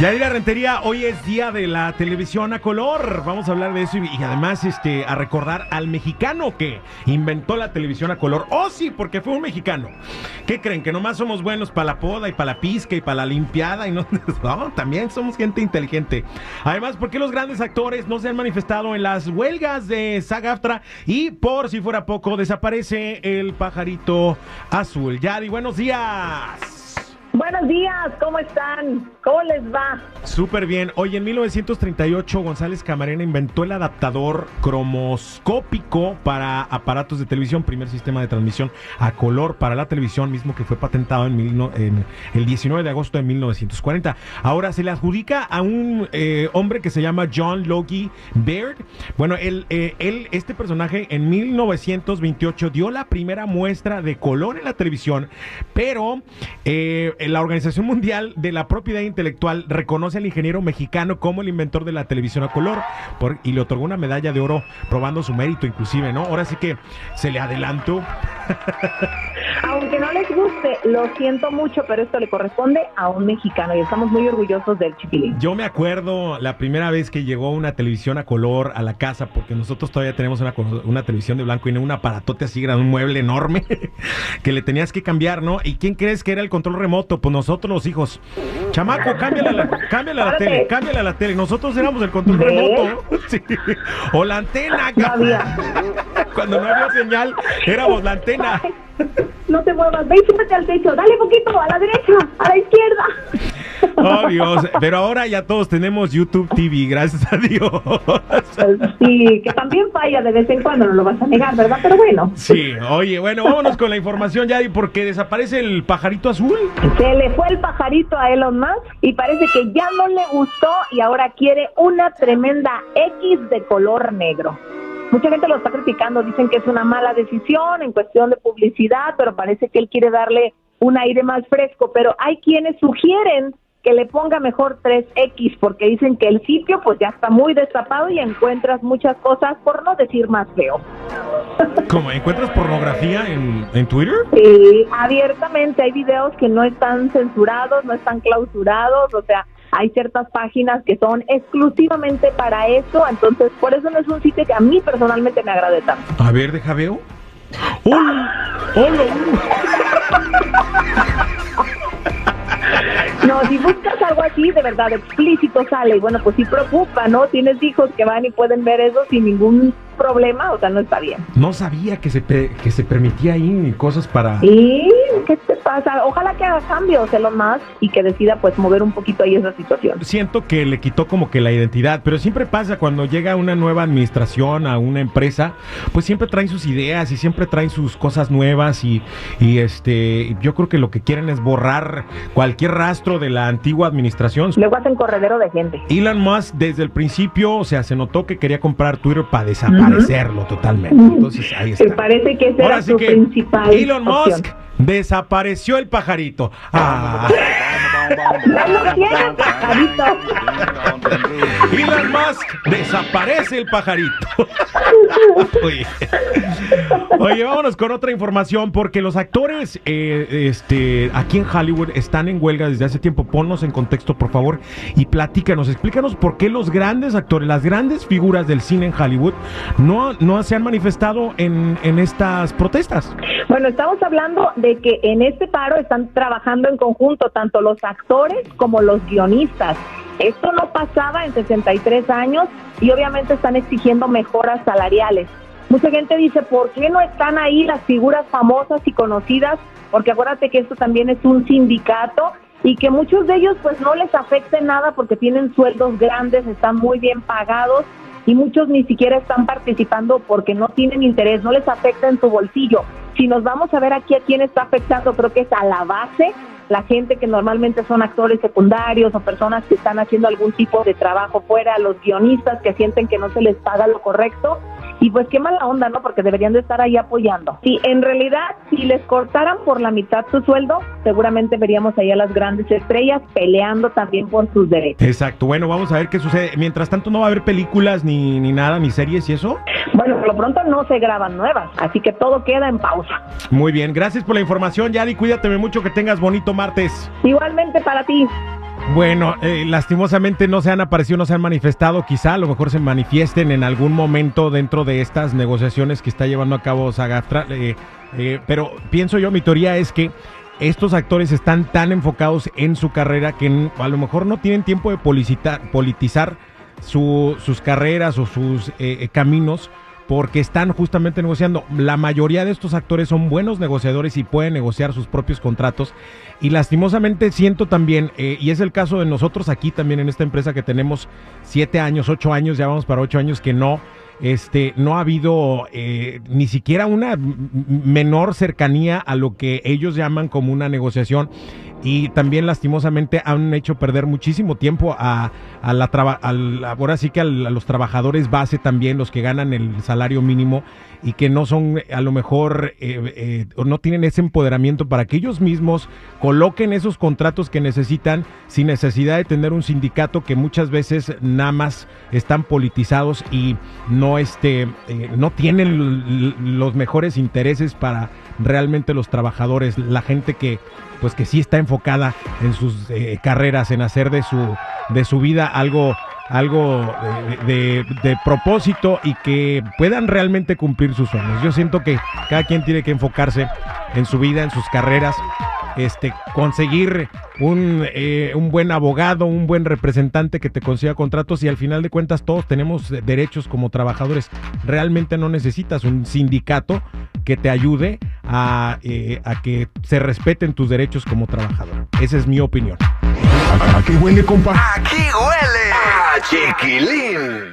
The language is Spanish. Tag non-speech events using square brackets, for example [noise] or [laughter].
Yadira Rentería, hoy es día de la televisión a color. Vamos a hablar de eso y, además este, a recordar al mexicano que inventó la televisión a color. Oh, sí, porque fue un mexicano. ¿Qué creen? Que nomás somos buenos para la poda y para la pizca y para la limpiada y no, [laughs] no, también somos gente inteligente. Además, ¿por qué los grandes actores no se han manifestado en las huelgas de SAG-AFTRA? Y por si fuera poco, desaparece el pajarito azul. Yadi, buenos días. Buenos días, ¿cómo están? ¿Cómo les va? Súper bien. Oye, en 1938 González Camarena inventó el adaptador cromoscópico para aparatos de televisión, primer sistema de transmisión a color para la televisión, mismo que fue patentado en el 19 de agosto de 1940. Ahora se le adjudica a un eh, hombre que se llama John Logie Baird. Bueno, él, eh, él, este personaje en 1928 dio la primera muestra de color en la televisión, pero eh, la Organización Mundial de la Propiedad Intelectual reconoce al ingeniero mexicano como el inventor de la televisión a color y le otorgó una medalla de oro probando su mérito inclusive, ¿no? Ahora sí que se le adelantó. [laughs] Aunque no les guste, lo siento mucho, pero esto le corresponde a un mexicano y estamos muy orgullosos del chiquilín. Yo me acuerdo la primera vez que llegó una televisión a color a la casa, porque nosotros todavía tenemos una, televisión de blanco y negro, un aparatote así grande, un mueble enorme, [laughs] que le tenías que cambiar, ¿no? ¿Y quién crees que era el control remoto? Pues nosotros los hijos. Chamaco, cámbiala la, cámbiala la tele, cámbiala la tele. Nosotros éramos el control ¿Ves? remoto. [laughs] Sí. O la antena. No. Cuando no había señal, éramos la antena. No te muevas, ve y súbete al techo, dale poquito, a la derecha, a la izquierda. Oh, Dios. Pero ahora ya todos tenemos YouTube TV, gracias a Dios. Sí, que también falla de vez en cuando, no lo vas a negar, ¿verdad? Pero bueno, Sí, oye, bueno, vámonos con la información ya, porque desaparece el pajarito azul. se le fue el pajarito a Elon Musk y parece que ya no le gustó y ahora quiere una tremenda X de color negro. Mucha gente lo está criticando, dicen que es una mala decisión en cuestión de publicidad, pero parece que él quiere darle un aire más fresco, pero hay quienes sugieren que le ponga mejor 3X porque dicen que el sitio pues ya está muy destapado y encuentras muchas cosas por no decir más feo. [laughs] ¿Cómo? ¿Encuentras pornografía en, en Twitter? Sí, abiertamente hay videos que no están censurados, no están clausurados, o sea, hay ciertas páginas que son exclusivamente para eso, entonces por eso no es un sitio que a mí personalmente me agrade tanto. A ver, deja veo. ¡Hola! ¡Hola! [laughs] No, si buscas algo así, de verdad, explícito sale, y bueno, pues sí preocupa, ¿no? Tienes hijos que van y pueden ver eso sin ningún problema, o sea, no está bien. No sabía que se, que se permitía ahí cosas para... ¿Y qué te pasa? Ojalá que haga cambios, Elon Musk, y que decida pues mover un poquito ahí esa situación. Siento que le quitó como que la identidad, pero siempre pasa cuando llega una nueva administración a una empresa, pues siempre traen sus ideas y siempre traen sus cosas nuevas y, y este, yo creo que lo que quieren es borrar cualquier rastro de la antigua administración. Luego hacen corredero de gente. Elon Musk desde el principio, o sea, se notó que quería comprar Twitter para desaparecerlo totalmente. Entonces ahí Me está. parece que esa Ahora era sí su que principal Elon opción. Musk desapareció el pajarito. Ah. Lo tiene, pajarito. Elon Musk, desaparece el pajarito. [laughs] Oye. Oye, vámonos con otra información, porque los actores eh, este, aquí en Hollywood están en huelga desde hace tiempo. Ponnos en contexto, por favor, y platícanos, explícanos por qué los grandes actores, las grandes figuras del cine en Hollywood, no, no se han manifestado en, en estas protestas. Bueno, estamos hablando de que en este paro están trabajando en conjunto tanto los actores como los guionistas. Esto no pasaba en 63 años y obviamente están exigiendo mejoras salariales. Mucha gente dice, ¿por qué no están ahí las figuras famosas y conocidas? Porque acuérdate que esto también es un sindicato y que muchos de ellos pues no les afecte nada porque tienen sueldos grandes, están muy bien pagados y muchos ni siquiera están participando porque no tienen interés, no les afecta en su bolsillo. Si nos vamos a ver aquí a quién está afectando, creo que es a la base, la gente que normalmente son actores secundarios o personas que están haciendo algún tipo de trabajo fuera, los guionistas que sienten que no se les paga lo correcto. Y pues qué mala onda, ¿no? Porque deberían de estar ahí apoyando. Si en realidad, si les cortaran por la mitad su sueldo, seguramente veríamos ahí a las grandes estrellas peleando también por sus derechos. Exacto, bueno, vamos a ver qué sucede. Mientras tanto, no va a haber películas ni, ni nada, ni series y eso. Bueno, por lo pronto no se graban nuevas, así que todo queda en pausa. Muy bien, gracias por la información, Yadi. Cuídate mucho, que tengas bonito martes. Igualmente para ti. Bueno, eh, lastimosamente no se han aparecido, no se han manifestado. Quizá a lo mejor se manifiesten en algún momento dentro de estas negociaciones que está llevando a cabo Sagaftra. eh, eh, pero pienso yo, mi teoría es que estos actores están tan enfocados en su carrera que a lo mejor no tienen tiempo de politizar su- sus carreras o sus eh, eh, caminos porque están justamente negociando. La mayoría de estos actores son buenos negociadores y pueden negociar sus propios contratos. Y lastimosamente siento también, eh, y es el caso de nosotros aquí también en esta empresa que tenemos siete años, ocho años, ya vamos para ocho años, que no, este, no ha habido eh, ni siquiera una menor cercanía a lo que ellos llaman como una negociación. Y también lastimosamente han hecho perder muchísimo tiempo a, a la traba- sí que a los trabajadores base también, los que ganan el salario mínimo y que no son a lo mejor eh, eh, no tienen ese empoderamiento para que ellos mismos coloquen esos contratos que necesitan sin necesidad de tener un sindicato que muchas veces nada más están politizados y no este eh, no tienen los mejores intereses para realmente los trabajadores la gente que pues que sí está enfocada en sus eh, carreras en hacer de su de su vida algo algo de, de- de propósito y que puedan realmente cumplir sus sueños. Yo siento que cada quien tiene que enfocarse en su vida, en sus carreras, este, conseguir un, eh, un buen abogado, un buen representante que te consiga contratos y al final de cuentas todos tenemos derechos como trabajadores. Realmente no necesitas un sindicato que te ayude a, eh, a que se respeten tus derechos como trabajador. Esa es mi opinión. ¿A qué huele, compa? Aquí huele a chiquilín.